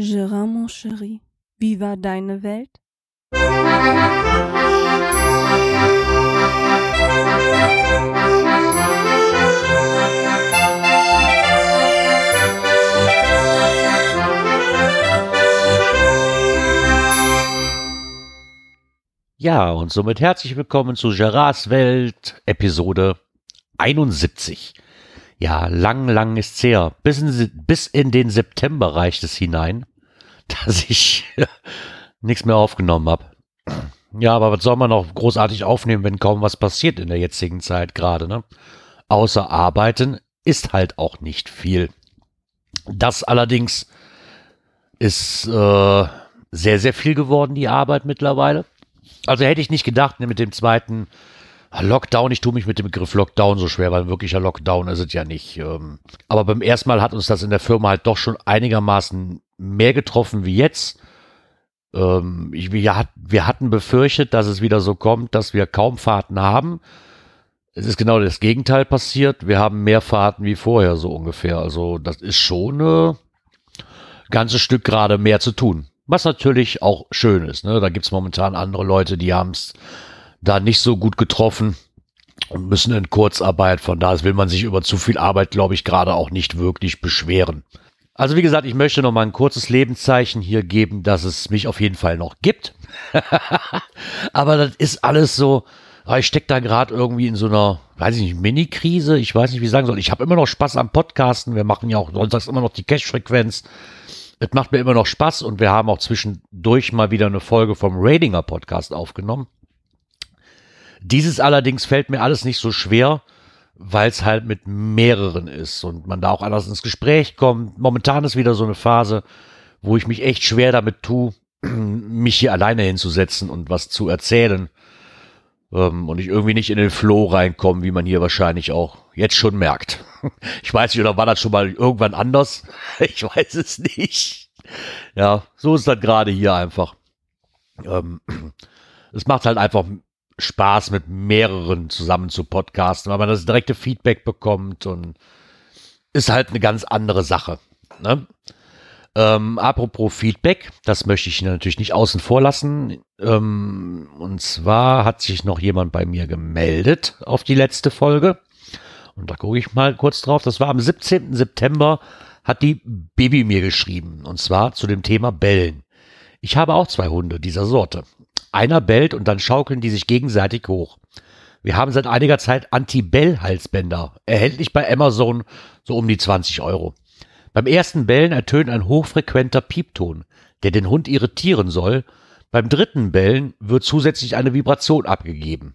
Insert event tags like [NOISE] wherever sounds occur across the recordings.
Gérard, mon chéri, wie war deine Welt? Ja, und somit herzlich willkommen zu Gerards Welt, Episode 71. Ja, lang, lang ist's her. Bis in, bis in den September reicht es hinein, [LAUGHS] dass ich nichts mehr aufgenommen habe. Ja, aber was soll man noch großartig aufnehmen, wenn kaum was passiert in der jetzigen Zeit gerade, ne? Außer arbeiten ist halt auch nicht viel. Das allerdings ist äh, sehr, sehr viel geworden, die Arbeit mittlerweile. Also hätte ich nicht gedacht, ne, mit dem zweiten Lockdown, ich tue mich mit dem Begriff Lockdown so schwer, weil ein wirklicher Lockdown ist es ja nicht. Ähm. aber beim ersten Mal hat uns das in der Firma halt doch schon einigermaßen mehr getroffen wie jetzt. Ähm, ich, wir, wir hatten befürchtet, dass es wieder so kommt, dass wir kaum Fahrten haben. Es ist genau das Gegenteil passiert. Wir haben mehr Fahrten wie vorher, so ungefähr. Also, das ist schon ein ganzes Stück gerade mehr zu tun. Was natürlich auch schön ist. Ne? Da gibt es momentan andere Leute, die haben es da nicht so gut getroffen und müssen in Kurzarbeit. Von da will man sich über zu viel Arbeit, glaube ich, gerade auch nicht wirklich beschweren. Also wie gesagt, ich möchte noch mal ein kurzes Lebenszeichen hier geben, dass es mich auf jeden Fall noch gibt. [LAUGHS] Aber das ist alles so, ah, ich stecke da gerade irgendwie in so einer, weiß ich nicht, Mini-Krise. Ich weiß nicht, wie ich sagen soll. Ich habe immer noch Spaß am Podcasten. Wir machen ja auch sonntags immer noch die Cash-Frequenz. Es macht mir immer noch Spaß und wir haben auch zwischendurch mal wieder eine Folge vom Radinger Podcast aufgenommen. Dieses allerdings fällt mir alles nicht so schwer, weil es halt mit mehreren ist und man da auch anders ins Gespräch kommt. Momentan ist wieder so eine Phase, wo ich mich echt schwer damit tue, [CLEARS THROAT] mich hier alleine hinzusetzen und was zu erzählen. Ähm, und ich irgendwie nicht in den Flow reinkomme, wie man hier wahrscheinlich auch jetzt schon merkt. [LAUGHS] Ich weiß nicht, oder war das schon mal irgendwann anders? [LAUGHS] Ich weiß es nicht. Ja, so ist das gerade hier einfach. Ähm, [CLEARS THROAT] es macht halt einfach Spaß, mit mehreren zusammen zu podcasten, weil man das direkte Feedback bekommt und ist halt eine ganz andere Sache. Ne? Ähm, apropos Feedback, das möchte ich natürlich nicht außen vor lassen. Ähm, und zwar hat sich noch jemand bei mir gemeldet auf die letzte Folge. Und da gucke ich mal kurz drauf. Das war am 17. September, hat die Baby mir geschrieben. Und zwar zu dem Thema Bellen. Ich habe auch zwei Hunde dieser Sorte. Einer bellt und dann schaukeln die sich gegenseitig hoch. Wir haben seit einiger Zeit Anti-Bell-Halsbänder. Erhältlich bei Amazon so um die 20 Euro. Beim ersten Bellen ertönt ein hochfrequenter Piepton, der den Hund irritieren soll. Beim dritten Bellen wird zusätzlich eine Vibration abgegeben.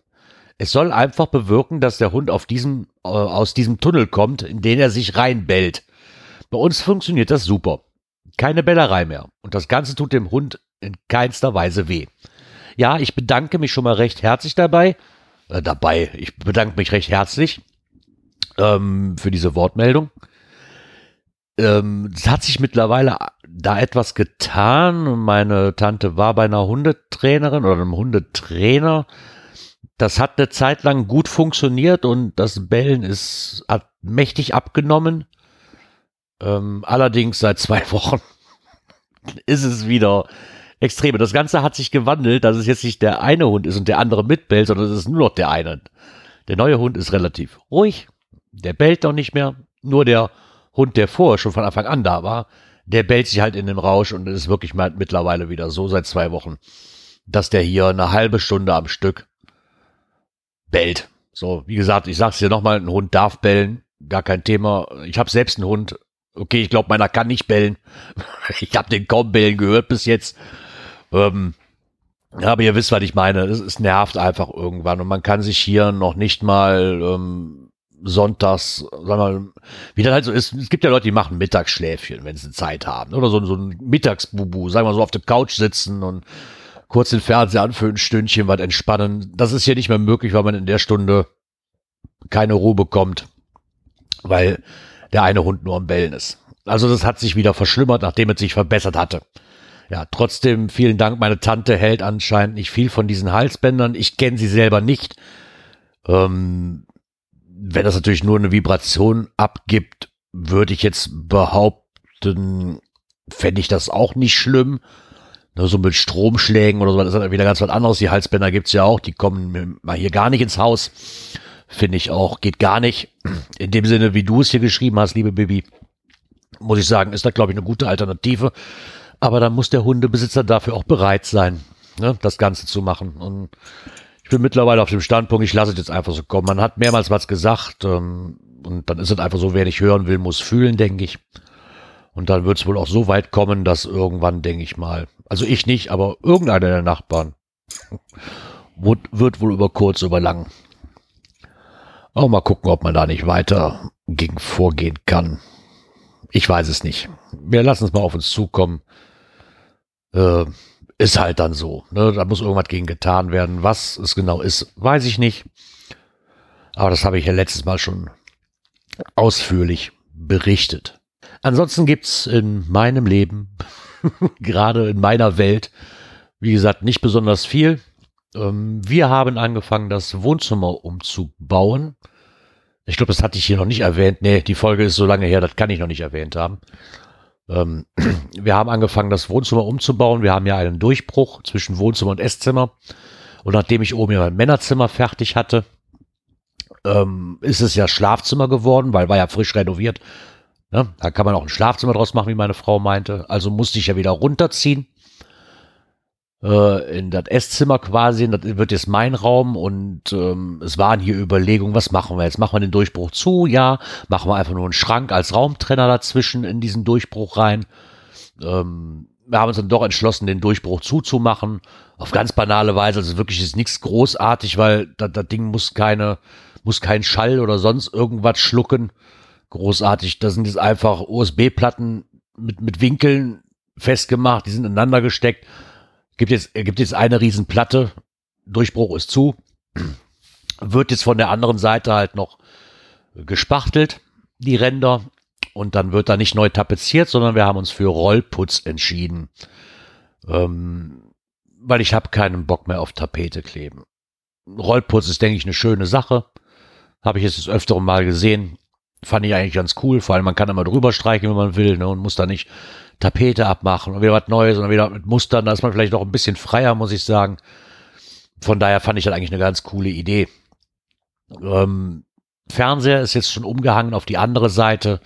Es soll einfach bewirken, dass der Hund auf diesem, äh, aus diesem Tunnel kommt, in den er sich reinbellt. Bei uns funktioniert das super. Keine Bellerei mehr. Und das Ganze tut dem Hund in keinster Weise weh. Ja, ich bedanke mich schon mal recht herzlich dabei. Äh, dabei, ich bedanke mich recht herzlich ähm, für diese Wortmeldung. Ähm, es hat sich mittlerweile da etwas getan. Meine Tante war bei einer Hundetrainerin oder einem Hundetrainer das hat eine Zeit lang gut funktioniert und das Bellen ist hat mächtig abgenommen. Ähm, allerdings seit zwei [LAUGHS] Wochen ist es wieder extrem. Das Ganze hat sich gewandelt, dass es jetzt nicht der eine Hund ist und der andere mitbellt, sondern es ist nur noch der eine. Der neue Hund ist relativ ruhig, der bellt noch nicht mehr. Nur der Hund, der vorher schon von Anfang an da war, der bellt sich halt in den Rausch und ist wirklich mal mittlerweile wieder so seit zwei Wochen, dass der hier eine halbe Stunde am Stück bellt. So, wie gesagt, ich sag's dir nochmal, ein Hund darf bellen, gar kein Thema. Ich habe selbst einen Hund. Okay, ich glaube, meiner kann nicht bellen. [LAUGHS] ich habe den kaum bellen gehört bis jetzt. Ähm, aber ihr wisst, was ich meine. Es, es, nervt einfach irgendwann und man kann sich hier noch nicht mal ähm, sonntags, sagen wir mal, wie das halt so ist. Es gibt ja Leute, die machen Mittagsschläfchen, wenn sie Zeit haben. Oder so, so ein Mittagsbubu, sagen wir so auf der Couch sitzen und kurz den Fernseher an für ein Stündchen, was entspannen. Das ist hier nicht mehr möglich, weil man in der Stunde keine Ruhe bekommt, weil der eine Hund nur am Bellen ist. Also das hat sich wieder verschlimmert, nachdem es sich verbessert hatte. Ja, trotzdem vielen Dank. Meine Tante hält anscheinend nicht viel von diesen Halsbändern. Ich kenne sie selber nicht. Ähm, wenn das natürlich nur eine Vibration abgibt, würde ich jetzt behaupten, fände ich das auch nicht schlimm. Nur so mit Stromschlägen oder so, das ist dann wieder ganz was anderes. Die Halsbänder gibt's ja auch, die kommen mal hier gar nicht ins Haus. Finde ich auch, geht gar nicht. In dem Sinne, wie du es hier geschrieben hast, liebe Bibi, muss ich sagen, ist das, glaube ich, eine gute Alternative. Aber dann muss der Hundebesitzer dafür auch bereit sein, ne, das Ganze zu machen. Und ich bin mittlerweile auf dem Standpunkt, ich lasse es jetzt einfach so kommen. Man hat mehrmals was gesagt ähm, und dann ist es einfach so, wer nicht hören will, muss fühlen, denke ich. Und dann wird es wohl auch so weit kommen, dass irgendwann, denke ich mal, also ich nicht, aber irgendeiner der Nachbarn wird wohl über kurz, über lang. Auch mal gucken, ob man da nicht weiter gegen vorgehen kann. Ich weiß es nicht. Wir lassen es mal auf uns zukommen. Äh, ist halt dann so. Ne? Da muss irgendwas gegen getan werden. Was es genau ist, weiß ich nicht. Aber das habe ich ja letztes Mal schon ausführlich berichtet. Ansonsten gibt's in meinem Leben, [LAUGHS] gerade in meiner Welt, wie gesagt, nicht besonders viel. Ähm, wir haben angefangen, das Wohnzimmer umzubauen. Ich glaube, das hatte ich hier noch nicht erwähnt. Nee, die Folge ist so lange her, das kann ich noch nicht erwähnt haben. Ähm, [CLEARS THROAT] wir haben angefangen, das Wohnzimmer umzubauen. Wir haben ja einen Durchbruch zwischen Wohnzimmer und Esszimmer. Und nachdem ich oben ja mein Männerzimmer fertig hatte, ähm, ist es ja Schlafzimmer geworden, weil war ja frisch renoviert. Ne? Da kann man auch ein Schlafzimmer draus machen, wie meine Frau meinte. Also musste ich ja wieder runterziehen äh, in das Esszimmer quasi. Das wird jetzt mein Raum und ähm, es waren hier Überlegungen, was machen wir jetzt? Machen wir den Durchbruch zu? Ja. Machen wir einfach nur einen Schrank als Raumtrenner dazwischen in diesen Durchbruch rein? Ähm, wir haben uns dann doch entschlossen, den Durchbruch zuzumachen. Auf ganz banale Weise. Also wirklich ist nichts großartig, weil das, das Ding muss keine, muss kein Schall oder sonst irgendwas schlucken. Großartig. Das sind jetzt einfach USB-Platten mit, mit Winkeln festgemacht. Die sind ineinander gesteckt. Gibt jetzt, gibt jetzt eine Riesenplatte. Durchbruch ist zu. Wird jetzt von der anderen Seite halt noch gespachtelt, die Ränder. Und dann wird da nicht neu tapeziert, sondern wir haben uns für Rollputz entschieden. Ähm, weil ich habe keinen Bock mehr auf Tapete kleben. Rollputz ist, denke ich, eine schöne Sache. Habe ich jetzt das öfteren Mal gesehen. Fand ich eigentlich ganz cool. Vor allem, man kann immer drüber streichen, wenn man will, ne, und muss da nicht Tapete abmachen und wieder was Neues und wieder mit Mustern. Da ist man vielleicht noch ein bisschen freier, muss ich sagen. Von daher fand ich das eigentlich eine ganz coole Idee. Ähm, Fernseher ist jetzt schon umgehangen auf die andere Seite.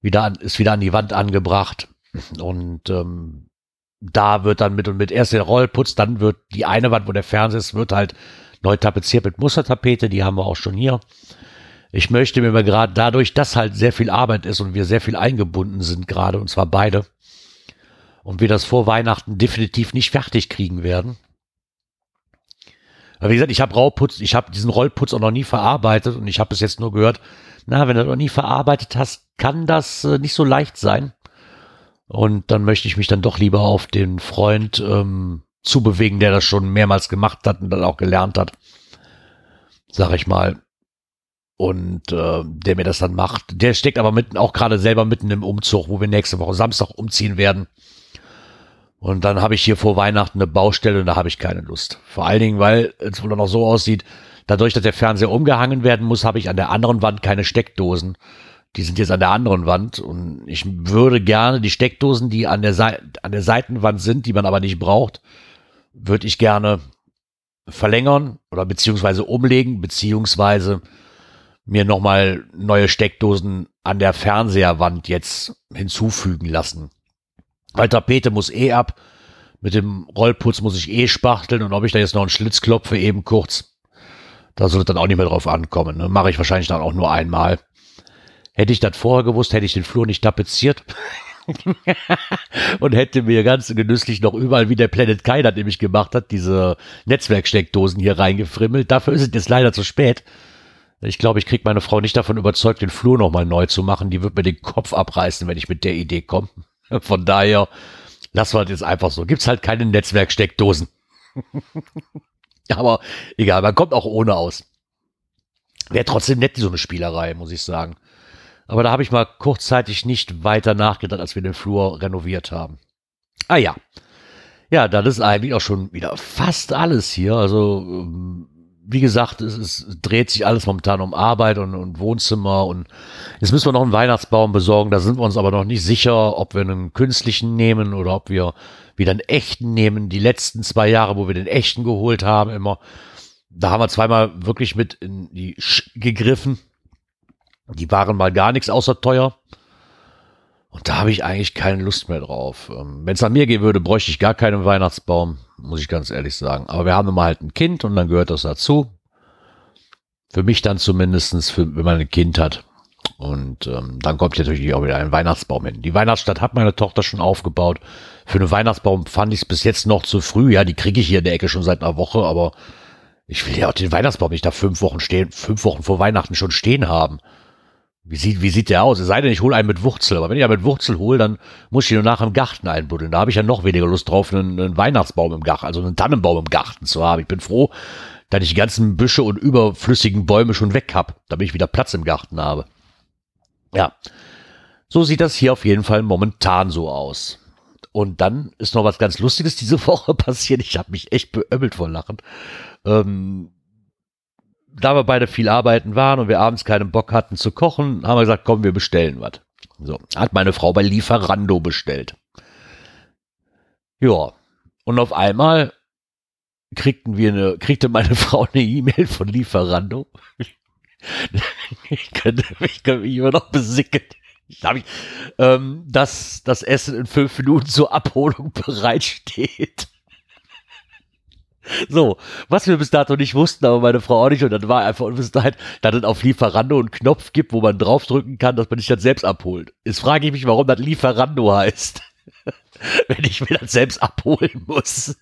Wieder an, ist wieder an die Wand angebracht. Und ähm, da wird dann mit und mit erst der Rollputz, dann wird die eine Wand, wo der Fernseher ist, wird halt neu tapeziert mit Mustertapete. Die haben wir auch schon hier. Ich möchte mir aber gerade dadurch, dass halt sehr viel Arbeit ist und wir sehr viel eingebunden sind gerade, und zwar beide, und wir das vor Weihnachten definitiv nicht fertig kriegen werden. Aber wie gesagt, ich habe Rauputz, ich habe diesen Rollputz auch noch nie verarbeitet und ich habe es jetzt nur gehört, na, wenn du noch nie verarbeitet hast, kann das äh, nicht so leicht sein. Und dann möchte ich mich dann doch lieber auf den Freund ähm, zubewegen, der das schon mehrmals gemacht hat und dann auch gelernt hat. Sag ich mal und äh, der mir das dann macht. Der steckt aber mitten auch gerade selber mitten im Umzug, wo wir nächste Woche Samstag umziehen werden. Und dann habe ich hier vor Weihnachten eine Baustelle und da habe ich keine Lust. Vor allen Dingen, weil es wohl noch so aussieht, dadurch, dass der Fernseher umgehangen werden muss, habe ich an der anderen Wand keine Steckdosen. Die sind jetzt an der anderen Wand und ich würde gerne die Steckdosen, die an der, Seite, an der Seitenwand sind, die man aber nicht braucht, würde ich gerne verlängern oder beziehungsweise umlegen, beziehungsweise mir nochmal neue Steckdosen an der Fernseherwand jetzt hinzufügen lassen. Weil Tapete muss eh ab. Mit dem Rollputz muss ich eh spachteln und ob ich da jetzt noch einen Schlitz klopfe, eben kurz. Da sollte dann auch nicht mehr drauf ankommen. Ne? Mache ich wahrscheinlich dann auch nur einmal. Hätte ich das vorher gewusst, hätte ich den Flur nicht tapeziert. [LAUGHS] und hätte mir ganz genüsslich noch überall, wie der Planet Kai das nämlich gemacht hat, diese Netzwerksteckdosen hier reingefrimmelt. Dafür ist es jetzt leider zu spät. Ich glaube, ich kriege meine Frau nicht davon überzeugt, den Flur nochmal neu zu machen. Die wird mir den Kopf abreißen, wenn ich mit der Idee komme. [LAUGHS] Von daher lassen wir das jetzt einfach so. Gibt's halt keine Netzwerksteckdosen. [LAUGHS] Aber egal, man kommt auch ohne aus. Wäre trotzdem nett, so eine Spielerei, muss ich sagen. Aber da habe ich mal kurzzeitig nicht weiter nachgedacht, als wir den Flur renoviert haben. Ah ja. Ja, das ist eigentlich auch schon wieder fast alles hier. Also ähm, wie gesagt, es, es, dreht sich alles momentan um Arbeit und, und, Wohnzimmer und jetzt müssen wir noch einen Weihnachtsbaum besorgen. Da sind wir uns aber noch nicht sicher, ob wir einen künstlichen nehmen oder ob wir wieder einen echten nehmen. Die letzten zwei Jahre, wo wir den echten geholt haben, immer, da haben wir zweimal wirklich mit in die Sch gegriffen. Die waren mal gar nichts außer teuer. Und da habe ich eigentlich keine Lust mehr drauf. Ähm, Wenn es an mir gehen würde, bräuchte ich gar keinen Weihnachtsbaum, muss ich ganz ehrlich sagen. Aber wir haben immer halt ein Kind und dann gehört das dazu. Für mich dann zumindestens, für, wenn man ein Kind hat. Und ähm, dann kommt natürlich auch wieder ein Weihnachtsbaum hin. Die Weihnachtsstadt hat meine Tochter schon aufgebaut. Für einen Weihnachtsbaum fand ich es bis jetzt noch zu früh. Ja, die kriege ich hier in der Ecke schon seit einer Woche, aber ich will ja auch den Weihnachtsbaum nicht da fünf Wochen stehen, fünf Wochen vor Weihnachten schon stehen haben. Wie sieht, wie sieht der aus? Es sei denn, ich hole einen mit Wurzel. Aber wenn ich einen mit Wurzel hole, dann muss ich ihn nachher im Garten einbuddeln. Da habe ich ja noch weniger Lust drauf, einen, einen Weihnachtsbaum im Garten, also einen Tannenbaum im Garten zu haben. Ich bin froh, dass ich die ganzen Büsche und überflüssigen Bäume schon weg habe, damit ich wieder Platz im Garten habe. Ja, so sieht das hier auf jeden Fall momentan so aus. Und dann ist noch was ganz Lustiges diese [LAUGHS] Woche passiert. Ich habe mich echt beömmelt vor Lachen. Ähm, da wir beide viel arbeiten waren und wir abends keinen Bock hatten zu kochen, haben wir gesagt, komm, wir bestellen was. So, hat meine Frau bei Lieferando bestellt. Ja, und auf einmal kriegten wir eine, kriegte meine [LAUGHS] Frau eine E-Mail von Lieferando. ich, könnte, ich könnte mich immer noch besicken. Ich, ähm, dass das Essen in fünf Minuten zur Abholung [LAUGHS] bereitsteht. So, was wir bis dato nicht wussten, aber meine Frau auch nicht, und dann war einfach Unwissenheit, dass es auf Lieferando einen Knopf gibt, wo man draufdrücken kann, dass man sich das selbst abholt. Jetzt frage ich mich, warum das Lieferando heißt. [LAUGHS] Wenn ich mir das selbst abholen muss.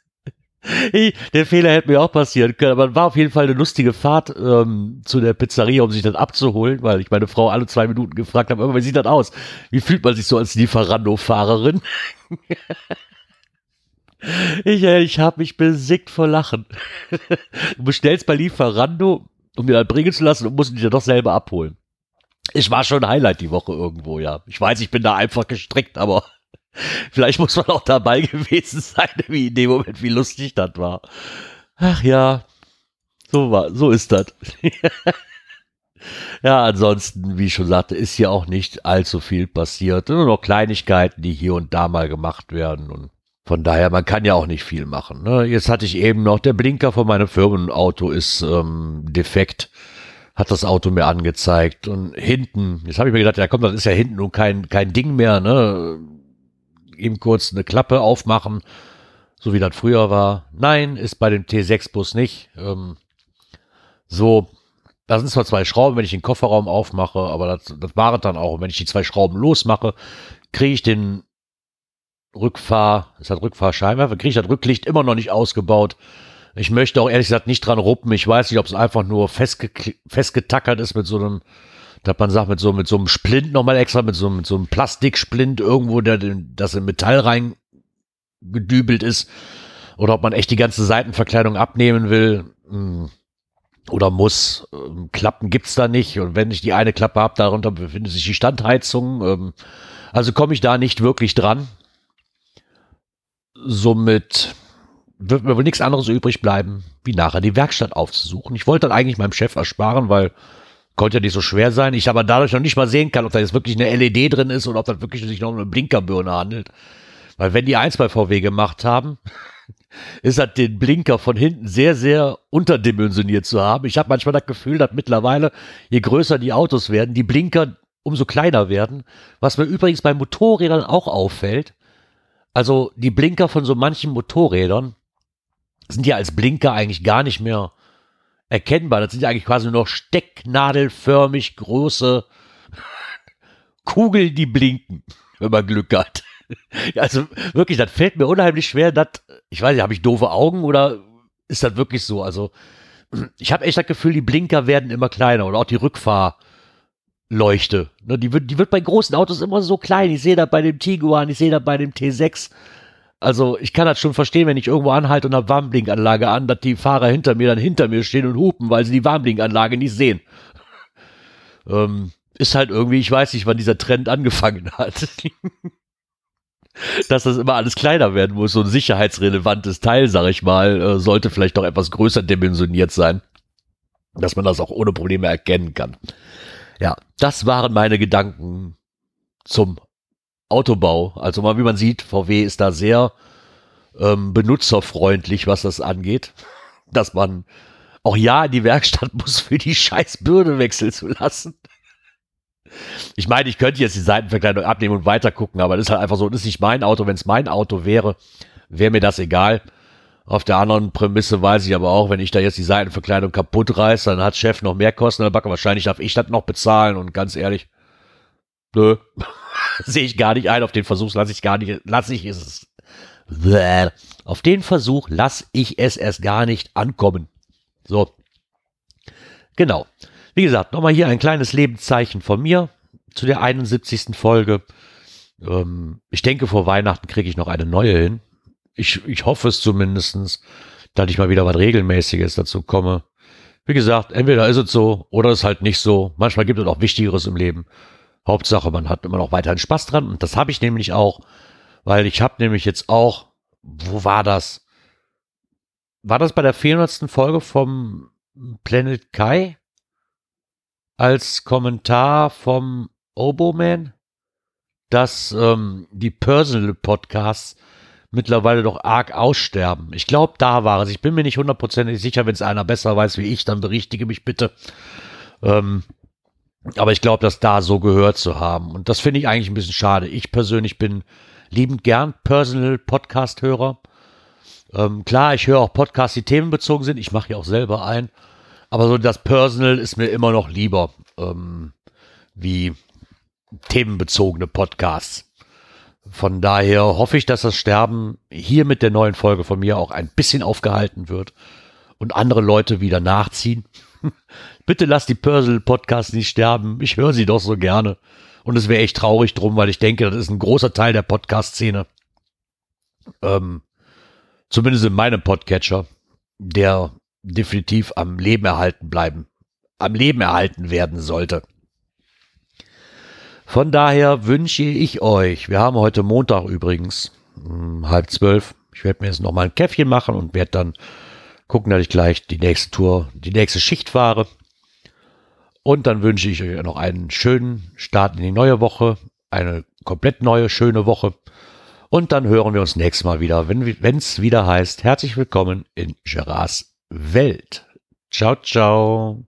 Ich, der Fehler hätte mir auch passieren können, aber war auf jeden Fall eine lustige Fahrt ähm, zu der Pizzeria, um sich das abzuholen, weil ich meine Frau alle zwei Minuten gefragt habe, wie sieht das aus? Wie fühlt man sich so als Lieferando-Fahrerin? [LAUGHS] Ich, äh, ich habe mich besickt vor Lachen. [LAUGHS] Du bestellst bei Lieferando, um dir dann bringen zu lassen und musst dich ja doch selber abholen. Ich war schon Highlight die Woche irgendwo, ja. Ich weiß, ich bin da einfach gestrickt, aber [LAUGHS] vielleicht muss man auch dabei [LAUGHS] gewesen sein, wie in dem Moment, wie lustig das war. Ach ja, so war, so ist das. ja, ansonsten, wie ich schon sagte, ist hier auch nicht allzu viel passiert. Nur noch Kleinigkeiten, die hier und da mal gemacht werden und von daher, man kann ja auch nicht viel machen. Ne? Jetzt hatte ich eben noch, der Blinker von meinem Firmenauto ist ähm, defekt, hat das Auto mir angezeigt. Und hinten, jetzt habe ich mir gedacht, ja komm, das ist ja hinten nun kein, kein Ding mehr. Ne? Eben kurz eine Klappe aufmachen, so wie das früher war. Nein, ist bei dem T6-Bus nicht. Ähm, so, da sind zwar zwei Schrauben, wenn ich den Kofferraum aufmache, aber das, das war es dann auch. Und wenn ich die zwei Schrauben losmache, kriege ich den Rückfahr, es hat Rückfahrscheinwerfer, kriege ich das Rücklicht immer noch nicht ausgebaut. Ich möchte auch ehrlich gesagt nicht dran ruppen. Ich weiß nicht, ob es einfach nur festge festgetackert ist mit so einem, dass man sagt, mit so, mit so einem Splint nochmal extra, mit so, mit so einem Plastiksplint irgendwo, der, das in Metall rein gedübelt ist. Oder ob man echt die ganze Seitenverkleidung abnehmen will. Hm, oder muss. Ähm, Klappen gibt's da nicht. Und wenn ich die eine Klappe habe, darunter befindet sich die Standheizung. Ähm, also komme ich da nicht wirklich dran somit wird mir wohl nichts anderes übrig bleiben, wie nachher die Werkstatt aufzusuchen. Ich wollte dann eigentlich meinem Chef ersparen, weil konnte ja nicht so schwer sein. Ich aber dadurch noch nicht mal sehen kann, ob da jetzt wirklich eine LED drin ist oder ob das wirklich sich noch um eine Blinkerbirne handelt. Weil wenn die eins bei VW gemacht haben, [LAUGHS] ist halt den Blinker von hinten sehr, sehr unterdimensioniert zu haben. Ich habe manchmal das Gefühl, dass mittlerweile, je größer die Autos werden, die Blinker umso kleiner werden. Was mir übrigens bei Motorrädern auch auffällt. Also die Blinker von so manchen Motorrädern sind ja als Blinker eigentlich gar nicht mehr erkennbar. Das sind ja eigentlich quasi nur noch stecknadelförmig große [LAUGHS] Kugeln, die blinken, wenn man Glück hat. [LAUGHS] Also wirklich, das fällt mir unheimlich schwer. Das, ich weiß nicht, habe ich doofe Augen oder ist das wirklich so? Also [CLEARS THROAT] ich habe echt das Gefühl, die Blinker werden immer kleiner oder auch die Rückfahr- Leuchte. Ne, die, wird, die wird bei großen Autos immer so klein. Ich sehe das bei dem Tiguan, ich sehe das bei dem T6. Also ich kann das schon verstehen, wenn ich irgendwo anhalte und habe Warnblinkanlage an, dass die Fahrer hinter mir dann hinter mir stehen und hupen, weil sie die Warnblinkanlage nicht sehen. ähm, ist halt irgendwie, ich weiß nicht, wann dieser Trend angefangen hat. [LAUGHS] Dass das immer alles kleiner werden muss, so ein sicherheitsrelevantes Teil, sag ich mal, äh, sollte vielleicht doch etwas größer dimensioniert sein. dass man das auch ohne Probleme erkennen kann. Ja, das waren meine Gedanken zum Autobau. Also mal, wie man sieht, VW ist da sehr ähm, benutzerfreundlich, was das angeht. [LAUGHS] Dass man auch ja in die Werkstatt [LAUGHS] muss, für die scheiß Bürde wechseln zu lassen. Ich meine, ich könnte jetzt die Seitenverkleidung abnehmen und weiter gucken, aber das ist halt einfach so, das ist nicht mein Auto. Wenn es mein Auto wäre, wäre mir das egal. Auf der anderen Prämisse weiß ich aber auch, wenn ich da jetzt die Seitenverkleidung kaputt reiße, dann hat Chef noch mehr Kosten, dann backe wahrscheinlich darf ich das noch bezahlen und ganz ehrlich, nö, [LAUGHS] sehe ich gar nicht ein. Auf den Versuch lasse ich gar nicht, lasse ich es. Auf den Versuch lasse ich es erst gar nicht ankommen. So. Genau. Wie gesagt, nochmal hier ein kleines Lebenszeichen von mir zu der 71. Folge. Ähm, ich denke, vor Weihnachten kriege ich noch eine neue hin. Ich, ich hoffe es zumindestens, dass ich mal wieder was Regelmäßiges dazu komme. Wie gesagt, entweder ist es so oder ist halt nicht so. Manchmal gibt es auch Wichtigeres im Leben. Hauptsache, man hat immer noch weiterhin Spaß dran. Und das habe ich nämlich auch, weil ich habe nämlich jetzt auch, wo war das? War das bei der 400. Folge vom Planet Kai? Als Kommentar vom Oboman, dass ähm, die Personal Podcasts mittlerweile doch arg aussterben. Ich glaube, da war es. Ich bin mir nicht hundertprozentig sicher, wenn es einer besser weiß wie ich, dann berichtige mich bitte. Ähm, aber ich glaube, das da so gehört zu haben. Und das finde ich eigentlich ein bisschen schade. Ich persönlich bin liebend gern Personal Podcast-Hörer. Ähm, klar, ich höre auch Podcasts, die themenbezogen sind. Ich mache ja auch selber ein. Aber so das Personal ist mir immer noch lieber ähm, wie themenbezogene Podcasts. Von daher hoffe ich, dass das Sterben hier mit der neuen Folge von mir auch ein bisschen aufgehalten wird und andere Leute wieder nachziehen. [LAUGHS] Bitte lasst die Personal Podcasts nicht sterben. Ich höre sie doch so gerne. Und es wäre echt traurig drum, weil ich denke, das ist ein großer Teil der Podcast-Szene. Ähm, zumindest in meinem Podcatcher, der definitiv am Leben erhalten bleiben, am Leben erhalten werden sollte. Von daher wünsche ich euch, wir haben heute Montag übrigens, um, hm, halb zwölf, ich werde mir jetzt noch mal ein Käffchen machen und werde dann gucken, dass ich gleich die nächste Tour, die nächste Schicht fahre. Und dann wünsche ich euch noch einen schönen Start in die neue Woche, eine komplett neue, schöne Woche. Und dann hören wir uns nächstes Mal wieder, wenn es wieder heißt, herzlich willkommen in Gerards Welt. Ciao, ciao.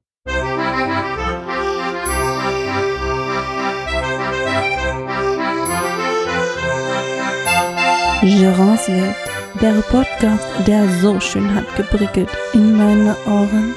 Gerards Welt, der Podcast, der so schön hat geprickelt in meine Ohren.